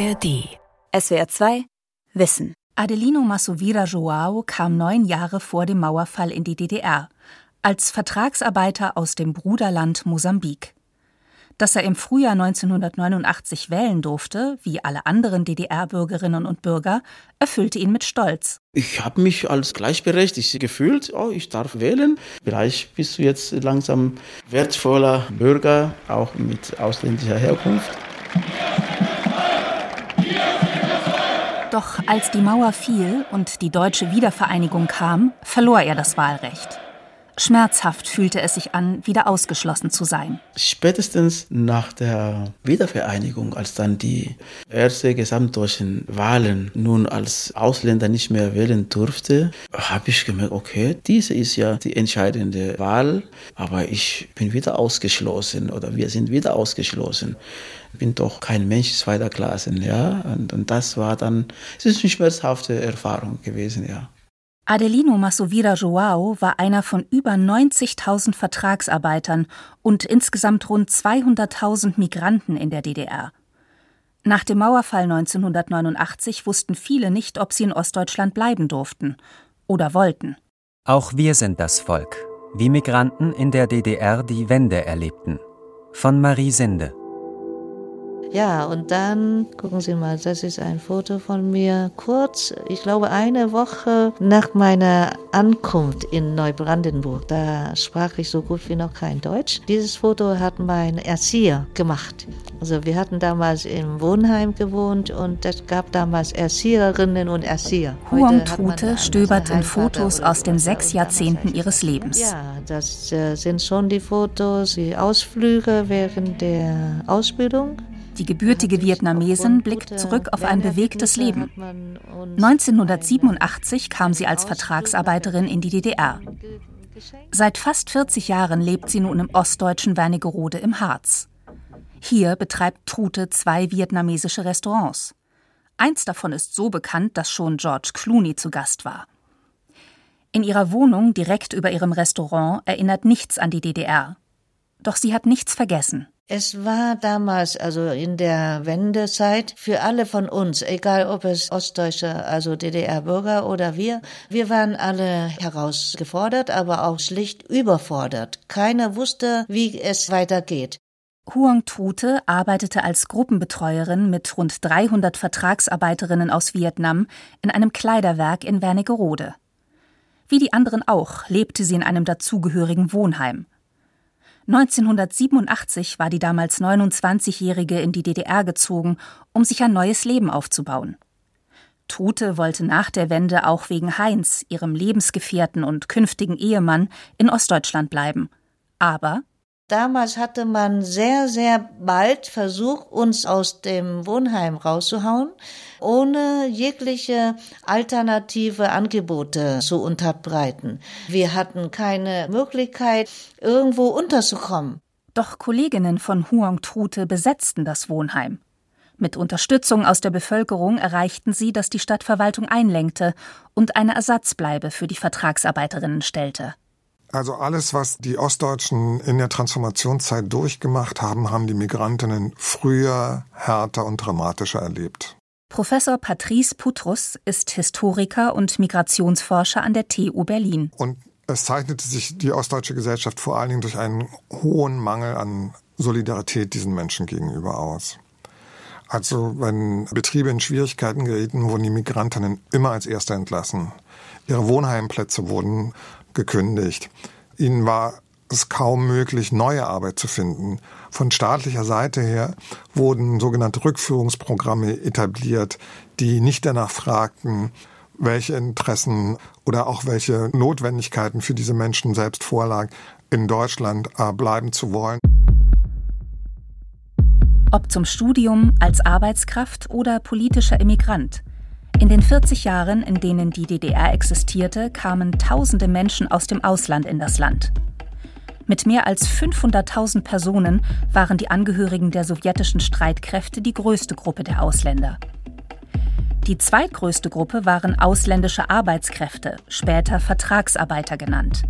ARD. SWR 2 Wissen. Adelino Masovira Joao kam neun Jahre vor dem Mauerfall in die DDR, als Vertragsarbeiter aus dem Bruderland Mosambik. Dass er im Frühjahr 1989 wählen durfte, wie alle anderen DDR-Bürgerinnen und Bürger, erfüllte ihn mit Stolz. Ich habe mich als gleichberechtigt gefühlt. Oh, ich darf wählen. Vielleicht bist du jetzt langsam wertvoller Bürger, auch mit ausländischer Herkunft. Doch als die Mauer fiel und die deutsche Wiedervereinigung kam, verlor er das Wahlrecht. Schmerzhaft fühlte es sich an, wieder ausgeschlossen zu sein. Spätestens nach der Wiedervereinigung, als dann die erste gesamtdeutschen Wahlen nun als Ausländer nicht mehr wählen durfte, habe ich gemerkt, okay, diese ist ja die entscheidende Wahl, aber ich bin wieder ausgeschlossen oder wir sind wieder ausgeschlossen. Ich bin doch kein Mensch zweiter Klasse, ja. Und, und das war dann, es ist eine schmerzhafte Erfahrung gewesen, ja. Adelino Masovira Joao war einer von über 90.000 Vertragsarbeitern und insgesamt rund 200.000 Migranten in der DDR. Nach dem Mauerfall 1989 wussten viele nicht, ob sie in Ostdeutschland bleiben durften oder wollten. Auch wir sind das Volk, wie Migranten in der DDR die Wende erlebten. Von Marie Sinde. Ja, und dann, gucken Sie mal, das ist ein Foto von mir, kurz, ich glaube eine Woche nach meiner Ankunft in Neubrandenburg. Da sprach ich so gut wie noch kein Deutsch. Dieses Foto hat mein Erzieher gemacht. Also wir hatten damals im Wohnheim gewohnt und es gab damals Erzieherinnen und Erzieher. Huang Trute stöbert in Fotos aus den sechs Jahrzehnten ihres Lebens. Ja, das äh, sind schon die Fotos, die Ausflüge während der Ausbildung. Die gebürtige Vietnamesin blickt zurück auf ein bewegtes Leben. 1987 kam sie als Vertragsarbeiterin in die DDR. Seit fast 40 Jahren lebt sie nun im ostdeutschen Wernigerode im Harz. Hier betreibt Trute zwei vietnamesische Restaurants. Eins davon ist so bekannt, dass schon George Clooney zu Gast war. In ihrer Wohnung direkt über ihrem Restaurant erinnert nichts an die DDR. Doch sie hat nichts vergessen. Es war damals, also in der Wendezeit, für alle von uns, egal ob es Ostdeutsche, also DDR-Bürger oder wir, wir waren alle herausgefordert, aber auch schlicht überfordert. Keiner wusste, wie es weitergeht. Huang Trute arbeitete als Gruppenbetreuerin mit rund 300 Vertragsarbeiterinnen aus Vietnam in einem Kleiderwerk in Wernigerode. Wie die anderen auch lebte sie in einem dazugehörigen Wohnheim. 1987 war die damals 29-Jährige in die DDR gezogen, um sich ein neues Leben aufzubauen. Trute wollte nach der Wende auch wegen Heinz, ihrem Lebensgefährten und künftigen Ehemann, in Ostdeutschland bleiben. Aber Damals hatte man sehr, sehr bald versucht, uns aus dem Wohnheim rauszuhauen, ohne jegliche alternative Angebote zu unterbreiten. Wir hatten keine Möglichkeit, irgendwo unterzukommen. Doch Kolleginnen von Huang Trute besetzten das Wohnheim. Mit Unterstützung aus der Bevölkerung erreichten sie, dass die Stadtverwaltung einlenkte und eine Ersatzbleibe für die Vertragsarbeiterinnen stellte. Also alles, was die Ostdeutschen in der Transformationszeit durchgemacht haben, haben die Migrantinnen früher, härter und dramatischer erlebt. Professor Patrice Putrus ist Historiker und Migrationsforscher an der TU Berlin. Und es zeichnete sich die ostdeutsche Gesellschaft vor allen Dingen durch einen hohen Mangel an Solidarität diesen Menschen gegenüber aus. Also wenn Betriebe in Schwierigkeiten gerieten, wurden die Migrantinnen immer als Erste entlassen. Ihre Wohnheimplätze wurden gekündigt. Ihnen war es kaum möglich, neue Arbeit zu finden. Von staatlicher Seite her wurden sogenannte Rückführungsprogramme etabliert, die nicht danach fragten, welche Interessen oder auch welche Notwendigkeiten für diese Menschen selbst vorlag, in Deutschland äh, bleiben zu wollen. Ob zum Studium, als Arbeitskraft oder politischer Immigrant. In den 40 Jahren, in denen die DDR existierte, kamen tausende Menschen aus dem Ausland in das Land. Mit mehr als 500.000 Personen waren die Angehörigen der sowjetischen Streitkräfte die größte Gruppe der Ausländer. Die zweitgrößte Gruppe waren ausländische Arbeitskräfte, später Vertragsarbeiter genannt.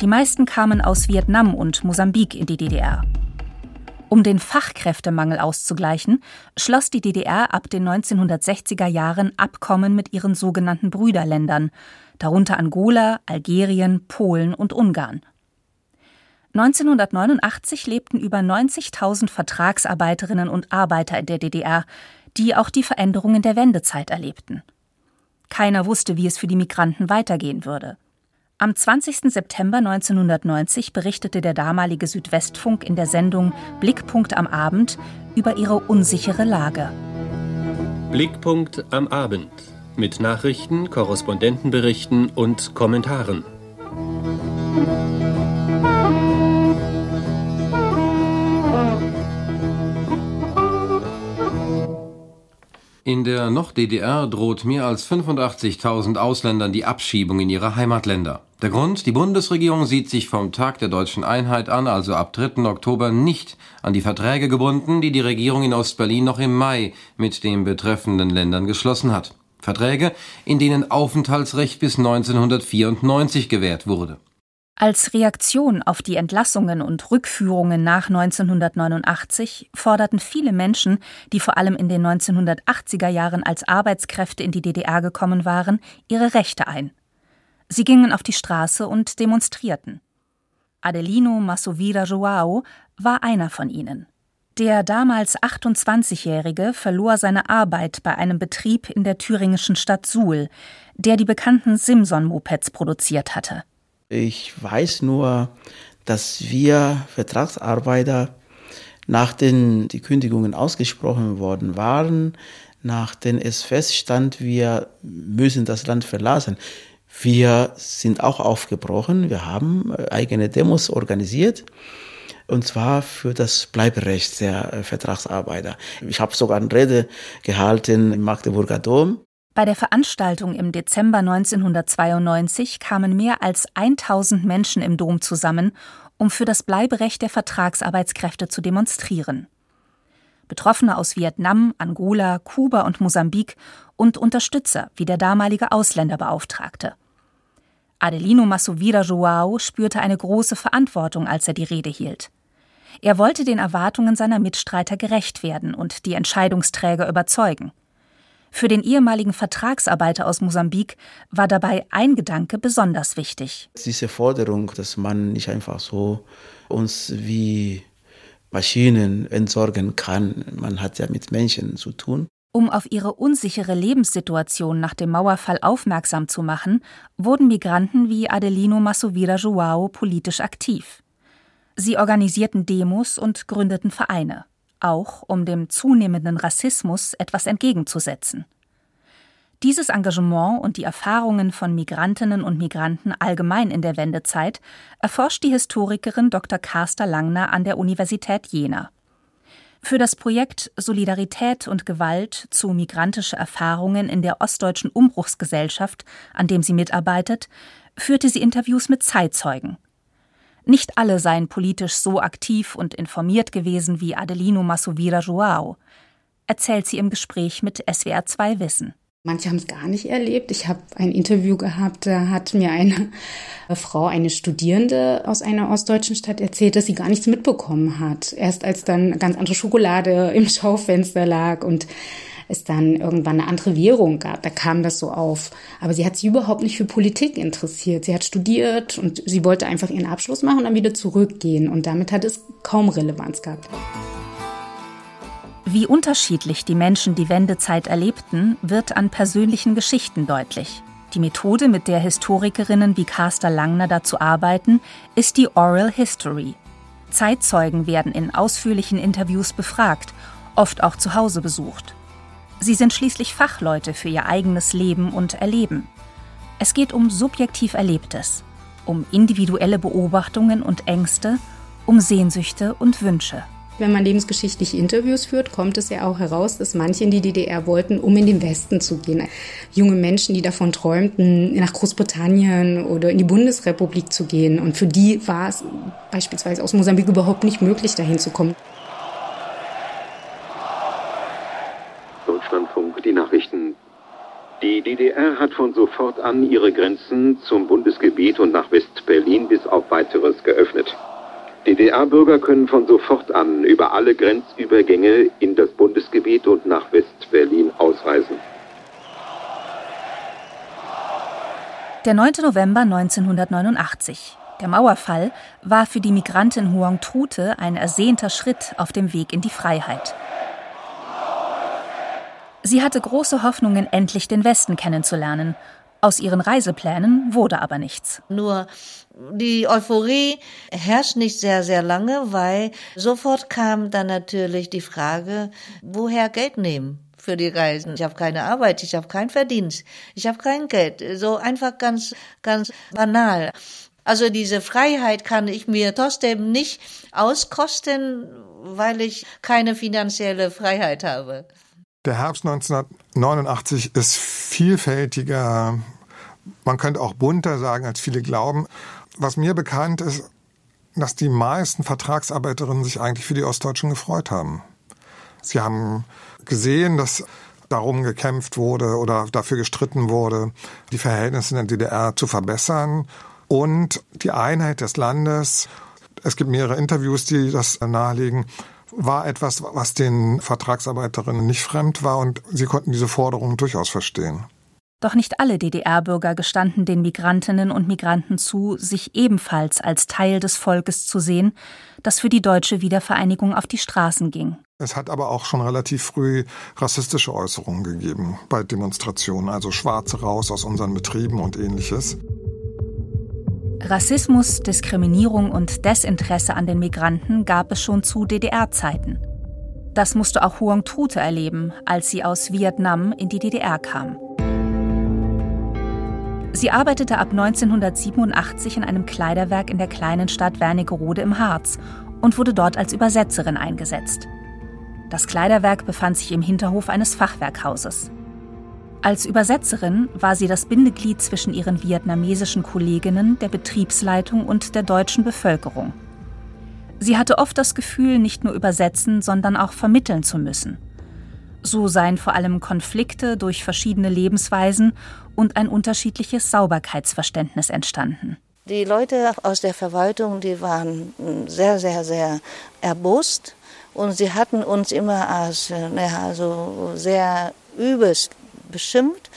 Die meisten kamen aus Vietnam und Mosambik in die DDR. Um den Fachkräftemangel auszugleichen, schloss die DDR ab den 1960er Jahren Abkommen mit ihren sogenannten Brüderländern, darunter Angola, Algerien, Polen und Ungarn. 1989 lebten über 90.000 Vertragsarbeiterinnen und Arbeiter in der DDR, die auch die Veränderungen der Wendezeit erlebten. Keiner wusste, wie es für die Migranten weitergehen würde. Am 20. September 1990 berichtete der damalige Südwestfunk in der Sendung Blickpunkt am Abend über ihre unsichere Lage. Blickpunkt am Abend mit Nachrichten, Korrespondentenberichten und Kommentaren. In der Noch-DDR droht mehr als 85.000 Ausländern die Abschiebung in ihre Heimatländer. Der Grund, die Bundesregierung sieht sich vom Tag der deutschen Einheit an, also ab 3. Oktober, nicht an die Verträge gebunden, die die Regierung in Ostberlin noch im Mai mit den betreffenden Ländern geschlossen hat. Verträge, in denen Aufenthaltsrecht bis 1994 gewährt wurde. Als Reaktion auf die Entlassungen und Rückführungen nach 1989 forderten viele Menschen, die vor allem in den 1980er Jahren als Arbeitskräfte in die DDR gekommen waren, ihre Rechte ein. Sie gingen auf die Straße und demonstrierten. Adelino Massovira Joao war einer von ihnen. Der damals 28-Jährige verlor seine Arbeit bei einem Betrieb in der thüringischen Stadt Suhl, der die bekannten Simson-Mopeds produziert hatte. Ich weiß nur, dass wir Vertragsarbeiter, nachdem die Kündigungen ausgesprochen worden waren, nachdem es feststand, wir müssen das Land verlassen. Wir sind auch aufgebrochen, wir haben äh, eigene Demos organisiert und zwar für das Bleiberecht der äh, Vertragsarbeiter. Ich habe sogar eine Rede gehalten im Magdeburger Dom bei der Veranstaltung im Dezember 1992 kamen mehr als 1000 Menschen im Dom zusammen, um für das Bleiberecht der Vertragsarbeitskräfte zu demonstrieren. Betroffene aus Vietnam, Angola, Kuba und Mosambik und Unterstützer wie der damalige Ausländerbeauftragte. Adelino Massovira Joao spürte eine große Verantwortung, als er die Rede hielt. Er wollte den Erwartungen seiner Mitstreiter gerecht werden und die Entscheidungsträger überzeugen. Für den ehemaligen Vertragsarbeiter aus Mosambik war dabei ein Gedanke besonders wichtig. Diese Forderung, dass man nicht einfach so uns wie Maschinen entsorgen kann. Man hat ja mit Menschen zu tun. Um auf ihre unsichere Lebenssituation nach dem Mauerfall aufmerksam zu machen, wurden Migranten wie Adelino Massovira Joao politisch aktiv. Sie organisierten Demos und gründeten Vereine auch um dem zunehmenden Rassismus etwas entgegenzusetzen. Dieses Engagement und die Erfahrungen von Migrantinnen und Migranten allgemein in der Wendezeit erforscht die Historikerin Dr. Carster Langner an der Universität Jena. Für das Projekt Solidarität und Gewalt zu migrantische Erfahrungen in der ostdeutschen Umbruchsgesellschaft, an dem sie mitarbeitet, führte sie Interviews mit Zeitzeugen, nicht alle seien politisch so aktiv und informiert gewesen wie Adelino Massovira Joao, erzählt sie im Gespräch mit SWR 2 Wissen. Manche haben es gar nicht erlebt. Ich habe ein Interview gehabt, da hat mir eine Frau, eine Studierende aus einer ostdeutschen Stadt erzählt, dass sie gar nichts mitbekommen hat. Erst als dann ganz andere Schokolade im Schaufenster lag und es dann irgendwann eine andere Währung gab. Da kam das so auf. Aber sie hat sich überhaupt nicht für Politik interessiert. Sie hat studiert und sie wollte einfach ihren Abschluss machen und dann wieder zurückgehen. Und damit hat es kaum Relevanz gehabt. Wie unterschiedlich die Menschen die Wendezeit erlebten, wird an persönlichen Geschichten deutlich. Die Methode, mit der Historikerinnen wie Carster Langner dazu arbeiten, ist die Oral History. Zeitzeugen werden in ausführlichen Interviews befragt, oft auch zu Hause besucht. Sie sind schließlich Fachleute für ihr eigenes Leben und Erleben. Es geht um subjektiv Erlebtes, um individuelle Beobachtungen und Ängste, um Sehnsüchte und Wünsche. Wenn man lebensgeschichtliche Interviews führt, kommt es ja auch heraus, dass manche in die DDR wollten, um in den Westen zu gehen. Junge Menschen, die davon träumten, nach Großbritannien oder in die Bundesrepublik zu gehen. Und für die war es beispielsweise aus Mosambik überhaupt nicht möglich, dahin zu kommen. Die DDR hat von sofort an ihre Grenzen zum Bundesgebiet und nach West-Berlin bis auf weiteres geöffnet. DDR-Bürger können von sofort an über alle Grenzübergänge in das Bundesgebiet und nach West-Berlin ausreisen. Der 9. November 1989. Der Mauerfall war für die Migrantin Huang Trute ein ersehnter Schritt auf dem Weg in die Freiheit. Sie hatte große Hoffnungen, endlich den Westen kennenzulernen. Aus ihren Reiseplänen wurde aber nichts. Nur die Euphorie herrscht nicht sehr, sehr lange, weil sofort kam dann natürlich die Frage, woher Geld nehmen für die Reisen. Ich habe keine Arbeit, ich habe keinen Verdienst, ich habe kein Geld. So einfach ganz, ganz banal. Also diese Freiheit kann ich mir trotzdem nicht auskosten, weil ich keine finanzielle Freiheit habe. Der Herbst 1989 ist vielfältiger, man könnte auch bunter sagen, als viele glauben. Was mir bekannt ist, dass die meisten Vertragsarbeiterinnen sich eigentlich für die Ostdeutschen gefreut haben. Sie haben gesehen, dass darum gekämpft wurde oder dafür gestritten wurde, die Verhältnisse in der DDR zu verbessern und die Einheit des Landes. Es gibt mehrere Interviews, die das nahelegen war etwas, was den Vertragsarbeiterinnen nicht fremd war und sie konnten diese Forderungen durchaus verstehen. Doch nicht alle DDR-Bürger gestanden den Migrantinnen und Migranten zu, sich ebenfalls als Teil des Volkes zu sehen, das für die deutsche Wiedervereinigung auf die Straßen ging. Es hat aber auch schon relativ früh rassistische Äußerungen gegeben bei Demonstrationen, also Schwarze raus aus unseren Betrieben und ähnliches. Rassismus, Diskriminierung und Desinteresse an den Migranten gab es schon zu DDR-Zeiten. Das musste auch Huang Trute erleben, als sie aus Vietnam in die DDR kam. Sie arbeitete ab 1987 in einem Kleiderwerk in der kleinen Stadt Wernigerode im Harz und wurde dort als Übersetzerin eingesetzt. Das Kleiderwerk befand sich im Hinterhof eines Fachwerkhauses. Als Übersetzerin war sie das Bindeglied zwischen ihren vietnamesischen Kolleginnen, der Betriebsleitung und der deutschen Bevölkerung. Sie hatte oft das Gefühl, nicht nur übersetzen, sondern auch vermitteln zu müssen. So seien vor allem Konflikte durch verschiedene Lebensweisen und ein unterschiedliches Sauberkeitsverständnis entstanden. Die Leute aus der Verwaltung, die waren sehr, sehr, sehr erbost und sie hatten uns immer als naja, also sehr übelst beschimpft.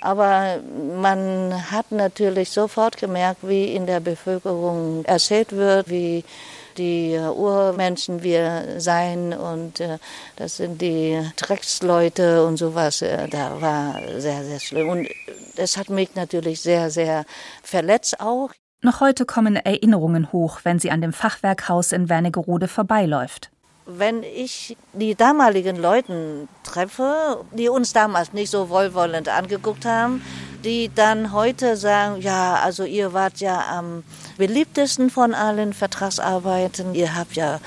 Aber man hat natürlich sofort gemerkt, wie in der Bevölkerung erzählt wird, wie die Urmenschen wir seien und äh, das sind die Drecksleute und sowas. Äh, da war sehr, sehr schlimm. Und das hat mich natürlich sehr, sehr verletzt auch. Noch heute kommen Erinnerungen hoch, wenn sie an dem Fachwerkhaus in Wernigerode vorbeiläuft wenn ich die damaligen Leute treffe, die uns damals nicht so wohlwollend angeguckt haben, die dann heute sagen, ja, also ihr wart ja am beliebtesten von allen Vertragsarbeiten, ihr habt ja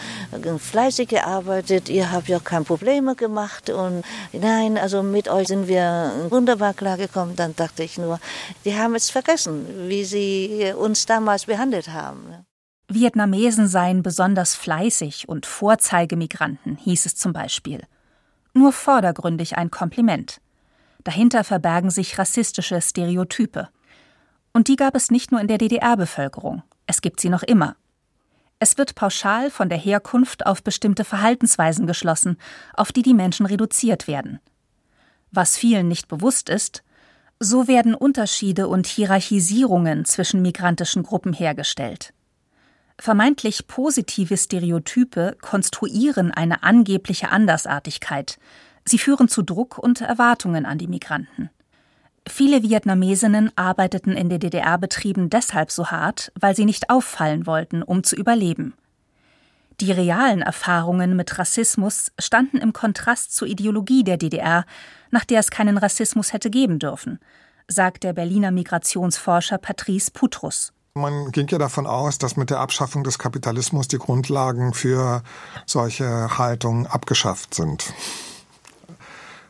fleißig gearbeitet, ihr habt ja keine Probleme gemacht. Und nein, also mit euch sind wir wunderbar klargekommen, dann dachte ich nur, die haben es vergessen, wie sie uns damals behandelt haben. Vietnamesen seien besonders fleißig und Vorzeigemigranten, hieß es zum Beispiel. Nur vordergründig ein Kompliment. Dahinter verbergen sich rassistische Stereotype. Und die gab es nicht nur in der DDR-Bevölkerung, es gibt sie noch immer. Es wird pauschal von der Herkunft auf bestimmte Verhaltensweisen geschlossen, auf die die Menschen reduziert werden. Was vielen nicht bewusst ist, so werden Unterschiede und Hierarchisierungen zwischen migrantischen Gruppen hergestellt. Vermeintlich positive Stereotype konstruieren eine angebliche Andersartigkeit. Sie führen zu Druck und Erwartungen an die Migranten. Viele Vietnamesinnen arbeiteten in den DDR-Betrieben deshalb so hart, weil sie nicht auffallen wollten, um zu überleben. Die realen Erfahrungen mit Rassismus standen im Kontrast zur Ideologie der DDR, nach der es keinen Rassismus hätte geben dürfen, sagt der Berliner Migrationsforscher Patrice Putrus. Man ging ja davon aus, dass mit der Abschaffung des Kapitalismus die Grundlagen für solche Haltungen abgeschafft sind.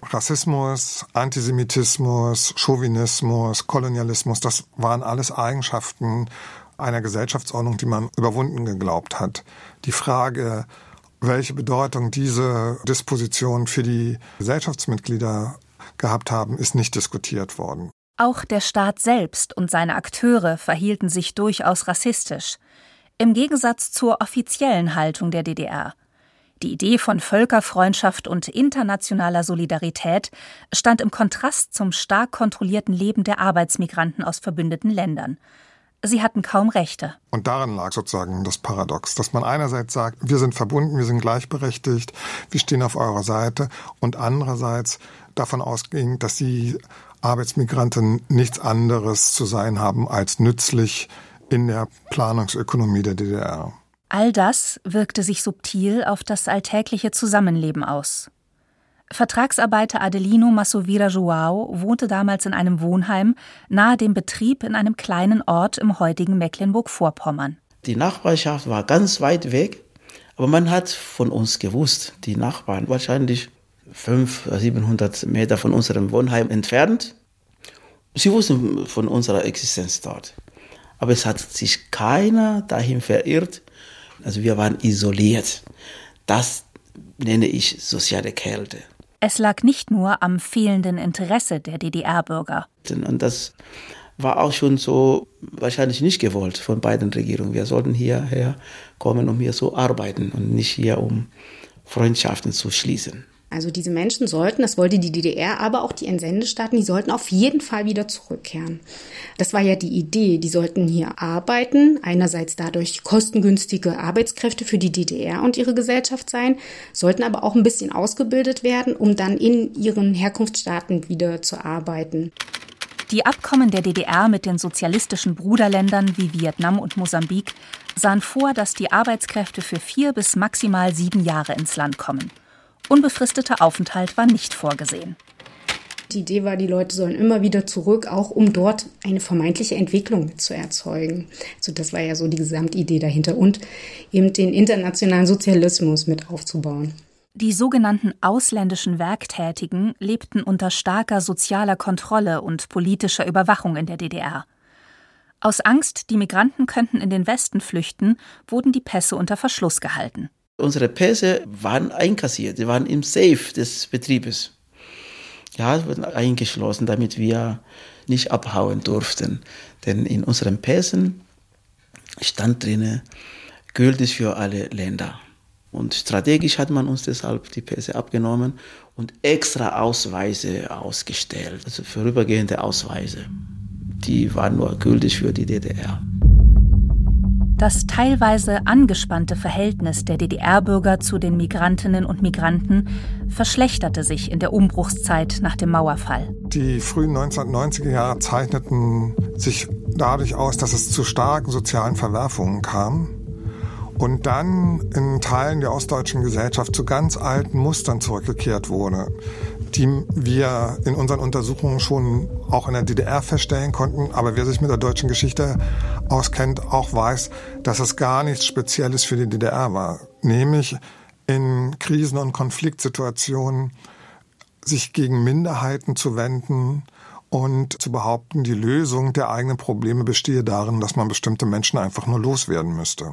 Rassismus, Antisemitismus, Chauvinismus, Kolonialismus, das waren alles Eigenschaften einer Gesellschaftsordnung, die man überwunden geglaubt hat. Die Frage, welche Bedeutung diese Dispositionen für die Gesellschaftsmitglieder gehabt haben, ist nicht diskutiert worden. Auch der Staat selbst und seine Akteure verhielten sich durchaus rassistisch. Im Gegensatz zur offiziellen Haltung der DDR. Die Idee von Völkerfreundschaft und internationaler Solidarität stand im Kontrast zum stark kontrollierten Leben der Arbeitsmigranten aus verbündeten Ländern. Sie hatten kaum Rechte. Und darin lag sozusagen das Paradox, dass man einerseits sagt, wir sind verbunden, wir sind gleichberechtigt, wir stehen auf eurer Seite und andererseits davon ausging, dass die Arbeitsmigranten nichts anderes zu sein haben als nützlich in der Planungsökonomie der DDR. All das wirkte sich subtil auf das alltägliche Zusammenleben aus. Vertragsarbeiter Adelino Massovira Joao wohnte damals in einem Wohnheim nahe dem Betrieb in einem kleinen Ort im heutigen Mecklenburg-Vorpommern. Die Nachbarschaft war ganz weit weg, aber man hat von uns gewusst, die Nachbarn wahrscheinlich 500, 700 Meter von unserem Wohnheim entfernt. Sie wussten von unserer Existenz dort. Aber es hat sich keiner dahin verirrt. Also wir waren isoliert. Das nenne ich soziale Kälte. Es lag nicht nur am fehlenden Interesse der DDR-Bürger. Und das war auch schon so wahrscheinlich nicht gewollt von beiden Regierungen. Wir sollten hierher kommen, um hier zu arbeiten und nicht hier, um Freundschaften zu schließen. Also diese Menschen sollten, das wollte die DDR, aber auch die Entsendestaaten, die sollten auf jeden Fall wieder zurückkehren. Das war ja die Idee. Die sollten hier arbeiten, einerseits dadurch kostengünstige Arbeitskräfte für die DDR und ihre Gesellschaft sein, sollten aber auch ein bisschen ausgebildet werden, um dann in ihren Herkunftsstaaten wieder zu arbeiten. Die Abkommen der DDR mit den sozialistischen Bruderländern wie Vietnam und Mosambik sahen vor, dass die Arbeitskräfte für vier bis maximal sieben Jahre ins Land kommen. Unbefristeter Aufenthalt war nicht vorgesehen. Die Idee war, die Leute sollen immer wieder zurück, auch um dort eine vermeintliche Entwicklung zu erzeugen. Also das war ja so die Gesamtidee dahinter und eben den internationalen Sozialismus mit aufzubauen. Die sogenannten ausländischen Werktätigen lebten unter starker sozialer Kontrolle und politischer Überwachung in der DDR. Aus Angst, die Migranten könnten in den Westen flüchten, wurden die Pässe unter Verschluss gehalten. Unsere Pässe waren einkassiert, sie waren im Safe des Betriebes. Ja, wurden eingeschlossen, damit wir nicht abhauen durften. Denn in unseren Pässen stand drin, gültig für alle Länder. Und strategisch hat man uns deshalb die Pässe abgenommen und extra Ausweise ausgestellt, also vorübergehende Ausweise. Die waren nur gültig für die DDR. Das teilweise angespannte Verhältnis der DDR-Bürger zu den Migrantinnen und Migranten verschlechterte sich in der Umbruchszeit nach dem Mauerfall. Die frühen 1990er Jahre zeichneten sich dadurch aus, dass es zu starken sozialen Verwerfungen kam und dann in Teilen der ostdeutschen Gesellschaft zu ganz alten Mustern zurückgekehrt wurde die wir in unseren Untersuchungen schon auch in der DDR feststellen konnten. Aber wer sich mit der deutschen Geschichte auskennt, auch weiß, dass es gar nichts Spezielles für die DDR war. Nämlich in Krisen- und Konfliktsituationen sich gegen Minderheiten zu wenden und zu behaupten, die Lösung der eigenen Probleme bestehe darin, dass man bestimmte Menschen einfach nur loswerden müsste.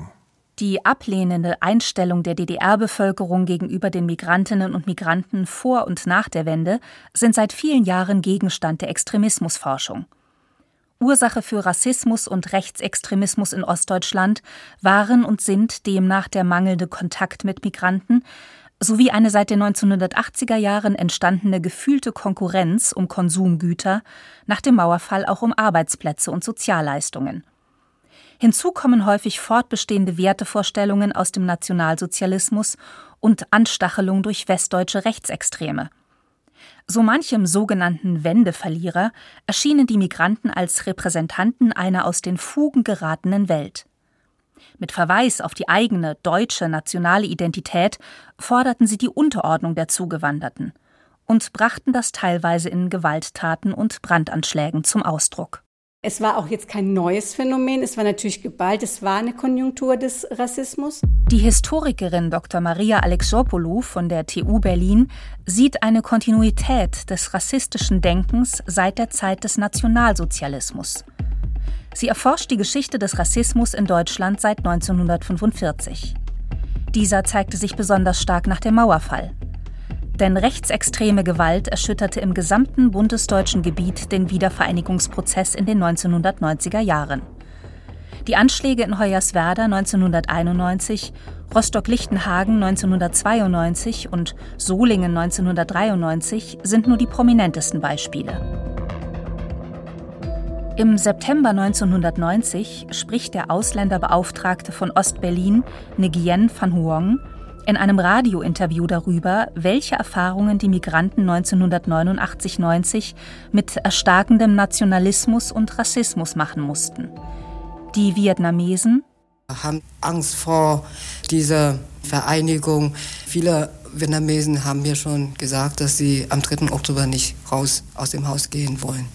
Die ablehnende Einstellung der DDR-Bevölkerung gegenüber den Migrantinnen und Migranten vor und nach der Wende sind seit vielen Jahren Gegenstand der Extremismusforschung. Ursache für Rassismus und Rechtsextremismus in Ostdeutschland waren und sind demnach der mangelnde Kontakt mit Migranten sowie eine seit den 1980er Jahren entstandene gefühlte Konkurrenz um Konsumgüter, nach dem Mauerfall auch um Arbeitsplätze und Sozialleistungen. Hinzu kommen häufig fortbestehende Wertevorstellungen aus dem Nationalsozialismus und Anstachelung durch westdeutsche Rechtsextreme. So manchem sogenannten Wendeverlierer erschienen die Migranten als Repräsentanten einer aus den Fugen geratenen Welt. Mit Verweis auf die eigene deutsche nationale Identität forderten sie die Unterordnung der Zugewanderten und brachten das teilweise in Gewalttaten und Brandanschlägen zum Ausdruck. Es war auch jetzt kein neues Phänomen, es war natürlich geballt, es war eine Konjunktur des Rassismus. Die Historikerin Dr. Maria Alexopoulou von der TU Berlin sieht eine Kontinuität des rassistischen Denkens seit der Zeit des Nationalsozialismus. Sie erforscht die Geschichte des Rassismus in Deutschland seit 1945. Dieser zeigte sich besonders stark nach dem Mauerfall. Denn rechtsextreme Gewalt erschütterte im gesamten bundesdeutschen Gebiet den Wiedervereinigungsprozess in den 1990er Jahren. Die Anschläge in Hoyerswerda 1991, Rostock-Lichtenhagen 1992 und Solingen 1993 sind nur die prominentesten Beispiele. Im September 1990 spricht der Ausländerbeauftragte von Ostberlin, Nguyen van Huong, in einem Radiointerview darüber, welche Erfahrungen die Migranten 1989-90 mit erstarkendem Nationalismus und Rassismus machen mussten. Die Vietnamesen haben Angst vor dieser Vereinigung. Viele Vietnamesen haben mir schon gesagt, dass sie am 3. Oktober nicht raus aus dem Haus gehen wollen,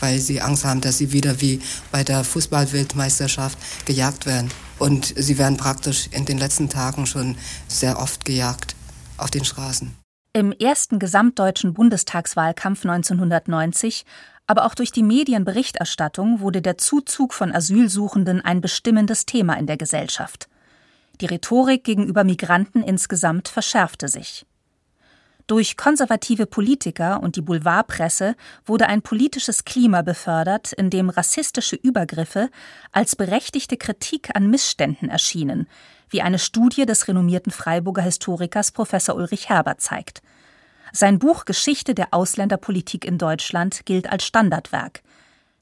weil sie Angst haben, dass sie wieder wie bei der Fußballweltmeisterschaft gejagt werden. Und sie werden praktisch in den letzten Tagen schon sehr oft gejagt auf den Straßen. Im ersten gesamtdeutschen Bundestagswahlkampf 1990 aber auch durch die Medienberichterstattung wurde der Zuzug von Asylsuchenden ein bestimmendes Thema in der Gesellschaft. Die Rhetorik gegenüber Migranten insgesamt verschärfte sich. Durch konservative Politiker und die Boulevardpresse wurde ein politisches Klima befördert, in dem rassistische Übergriffe als berechtigte Kritik an Missständen erschienen, wie eine Studie des renommierten Freiburger Historikers Professor Ulrich Herber zeigt. Sein Buch Geschichte der Ausländerpolitik in Deutschland gilt als Standardwerk.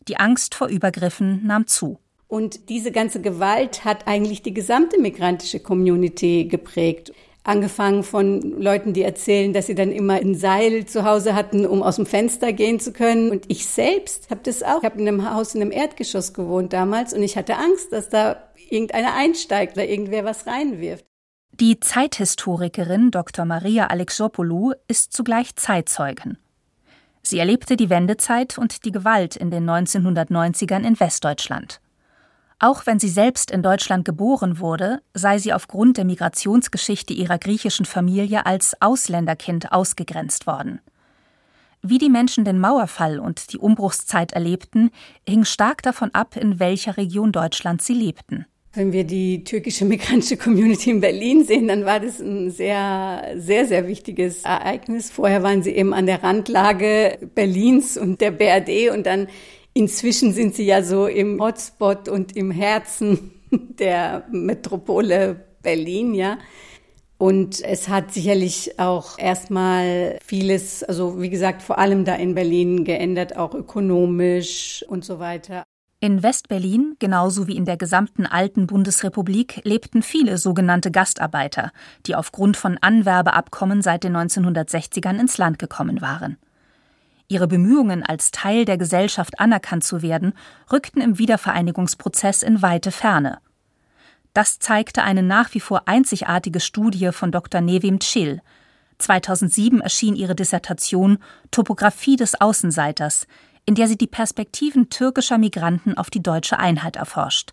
Die Angst vor Übergriffen nahm zu. Und diese ganze Gewalt hat eigentlich die gesamte migrantische Community geprägt. Angefangen von Leuten, die erzählen, dass sie dann immer ein Seil zu Hause hatten, um aus dem Fenster gehen zu können. Und ich selbst habe das auch. Ich habe in einem Haus in einem Erdgeschoss gewohnt damals und ich hatte Angst, dass da irgendeiner einsteigt oder irgendwer was reinwirft. Die Zeithistorikerin Dr. Maria Alexopoulou ist zugleich Zeitzeugin. Sie erlebte die Wendezeit und die Gewalt in den 1990ern in Westdeutschland. Auch wenn sie selbst in Deutschland geboren wurde, sei sie aufgrund der Migrationsgeschichte ihrer griechischen Familie als Ausländerkind ausgegrenzt worden. Wie die Menschen den Mauerfall und die Umbruchszeit erlebten, hing stark davon ab, in welcher Region Deutschlands sie lebten. Wenn wir die türkische migrantische Community in Berlin sehen, dann war das ein sehr, sehr, sehr wichtiges Ereignis. Vorher waren sie eben an der Randlage Berlins und der BRD und dann inzwischen sind sie ja so im Hotspot und im Herzen der Metropole Berlin, ja. Und es hat sicherlich auch erstmal vieles, also wie gesagt, vor allem da in Berlin geändert, auch ökonomisch und so weiter. In Westberlin, genauso wie in der gesamten alten Bundesrepublik, lebten viele sogenannte Gastarbeiter, die aufgrund von Anwerbeabkommen seit den 1960ern ins Land gekommen waren. Ihre Bemühungen, als Teil der Gesellschaft anerkannt zu werden, rückten im Wiedervereinigungsprozess in weite Ferne. Das zeigte eine nach wie vor einzigartige Studie von Dr. Nevim Chill. 2007 erschien ihre Dissertation Topographie des Außenseiters, in der sie die Perspektiven türkischer Migranten auf die deutsche Einheit erforscht.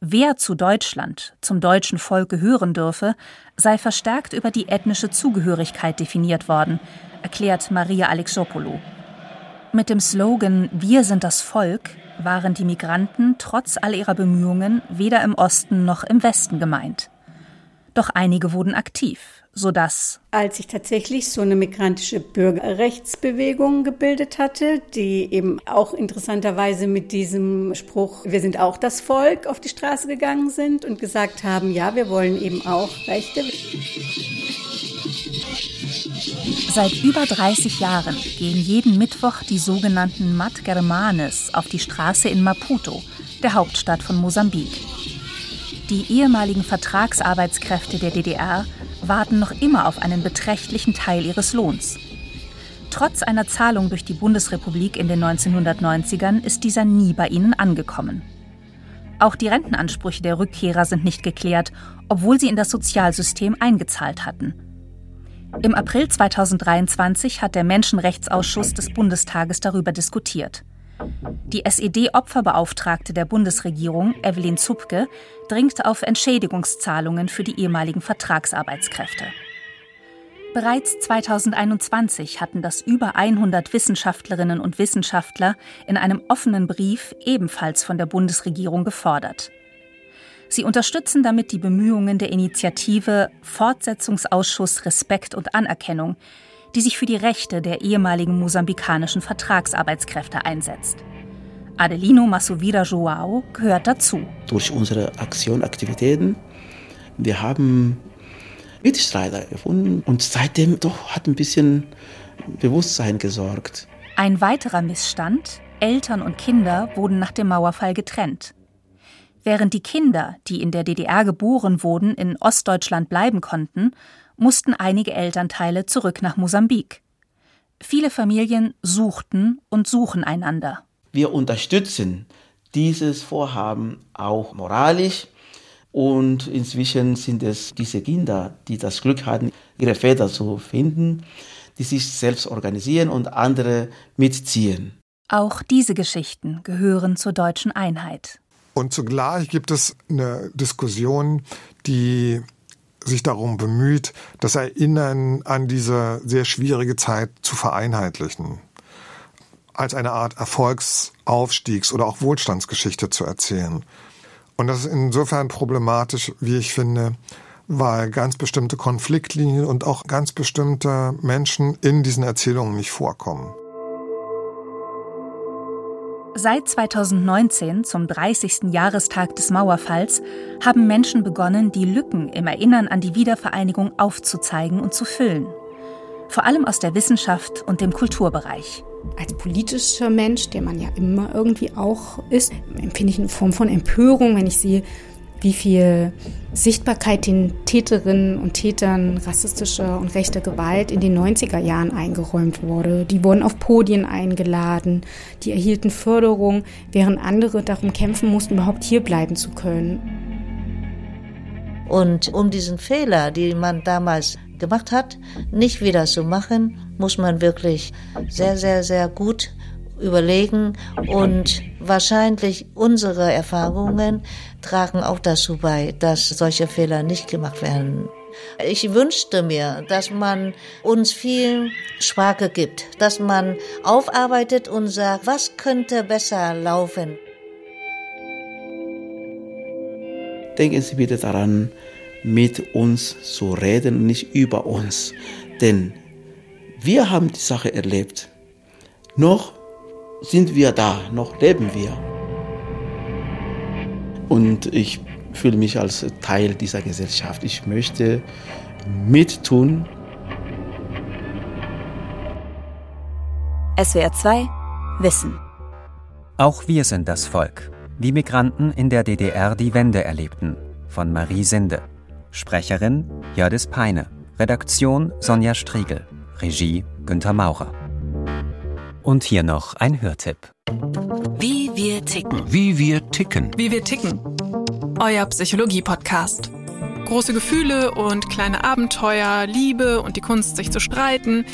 Wer zu Deutschland, zum deutschen Volk gehören dürfe, sei verstärkt über die ethnische Zugehörigkeit definiert worden, erklärt Maria Alexopoulou. Mit dem Slogan Wir sind das Volk waren die Migranten trotz all ihrer Bemühungen weder im Osten noch im Westen gemeint. Doch einige wurden aktiv, sodass als ich tatsächlich so eine migrantische Bürgerrechtsbewegung gebildet hatte, die eben auch interessanterweise mit diesem Spruch Wir sind auch das Volk auf die Straße gegangen sind und gesagt haben, ja, wir wollen eben auch Rechte. Seit über 30 Jahren gehen jeden Mittwoch die sogenannten Mat Germanes auf die Straße in Maputo, der Hauptstadt von Mosambik. Die ehemaligen Vertragsarbeitskräfte der DDR warten noch immer auf einen beträchtlichen Teil ihres Lohns. Trotz einer Zahlung durch die Bundesrepublik in den 1990ern ist dieser nie bei ihnen angekommen. Auch die Rentenansprüche der Rückkehrer sind nicht geklärt, obwohl sie in das Sozialsystem eingezahlt hatten. Im April 2023 hat der Menschenrechtsausschuss des Bundestages darüber diskutiert. Die SED-Opferbeauftragte der Bundesregierung, Evelyn Zupke, dringt auf Entschädigungszahlungen für die ehemaligen Vertragsarbeitskräfte. Bereits 2021 hatten das über 100 Wissenschaftlerinnen und Wissenschaftler in einem offenen Brief ebenfalls von der Bundesregierung gefordert. Sie unterstützen damit die Bemühungen der Initiative Fortsetzungsausschuss Respekt und Anerkennung, die sich für die Rechte der ehemaligen mosambikanischen Vertragsarbeitskräfte einsetzt. Adelino Masovira Joao gehört dazu. Durch unsere Aktion, Aktivitäten, wir haben Mitstreiter gefunden und seitdem doch hat ein bisschen Bewusstsein gesorgt. Ein weiterer Missstand, Eltern und Kinder wurden nach dem Mauerfall getrennt. Während die Kinder, die in der DDR geboren wurden, in Ostdeutschland bleiben konnten, mussten einige Elternteile zurück nach Mosambik. Viele Familien suchten und suchen einander. Wir unterstützen dieses Vorhaben auch moralisch. Und inzwischen sind es diese Kinder, die das Glück hatten, ihre Väter zu finden, die sich selbst organisieren und andere mitziehen. Auch diese Geschichten gehören zur deutschen Einheit. Und zugleich gibt es eine Diskussion, die sich darum bemüht, das Erinnern an diese sehr schwierige Zeit zu vereinheitlichen, als eine Art Erfolgsaufstiegs- oder auch Wohlstandsgeschichte zu erzählen. Und das ist insofern problematisch, wie ich finde, weil ganz bestimmte Konfliktlinien und auch ganz bestimmte Menschen in diesen Erzählungen nicht vorkommen. Seit 2019, zum 30. Jahrestag des Mauerfalls, haben Menschen begonnen, die Lücken im Erinnern an die Wiedervereinigung aufzuzeigen und zu füllen. Vor allem aus der Wissenschaft und dem Kulturbereich. Als politischer Mensch, der man ja immer irgendwie auch ist, empfinde ich eine Form von Empörung, wenn ich sehe, wie viel Sichtbarkeit den Täterinnen und Tätern rassistischer und rechter Gewalt in den 90er Jahren eingeräumt wurde. Die wurden auf Podien eingeladen, die erhielten Förderung, während andere darum kämpfen mussten, überhaupt hier bleiben zu können. Und um diesen Fehler, den man damals gemacht hat, nicht wieder zu machen, muss man wirklich sehr, sehr, sehr gut überlegen und wahrscheinlich unsere Erfahrungen tragen auch dazu bei, dass solche Fehler nicht gemacht werden. Ich wünschte mir, dass man uns viel Sprache gibt, dass man aufarbeitet und sagt, was könnte besser laufen. Denken Sie bitte daran, mit uns zu reden nicht über uns. Denn wir haben die Sache erlebt. Noch sind wir da, noch leben wir. Und ich fühle mich als Teil dieser Gesellschaft. Ich möchte mittun. SWR 2 Wissen. Auch wir sind das Volk. Wie Migranten in der DDR die Wende erlebten. Von Marie Sinde. Sprecherin Jördis Peine. Redaktion Sonja Striegel. Regie Günter Maurer. Und hier noch ein Hörtipp. Wie wir ticken. Wie wir ticken. Wie wir ticken. Euer Psychologie-Podcast. Große Gefühle und kleine Abenteuer, Liebe und die Kunst, sich zu streiten.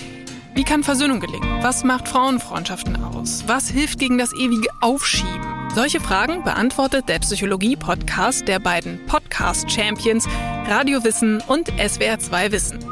Wie kann Versöhnung gelingen? Was macht Frauenfreundschaften aus? Was hilft gegen das ewige Aufschieben? Solche Fragen beantwortet der Psychologie-Podcast der beiden Podcast-Champions Radio Wissen und SWR 2 Wissen.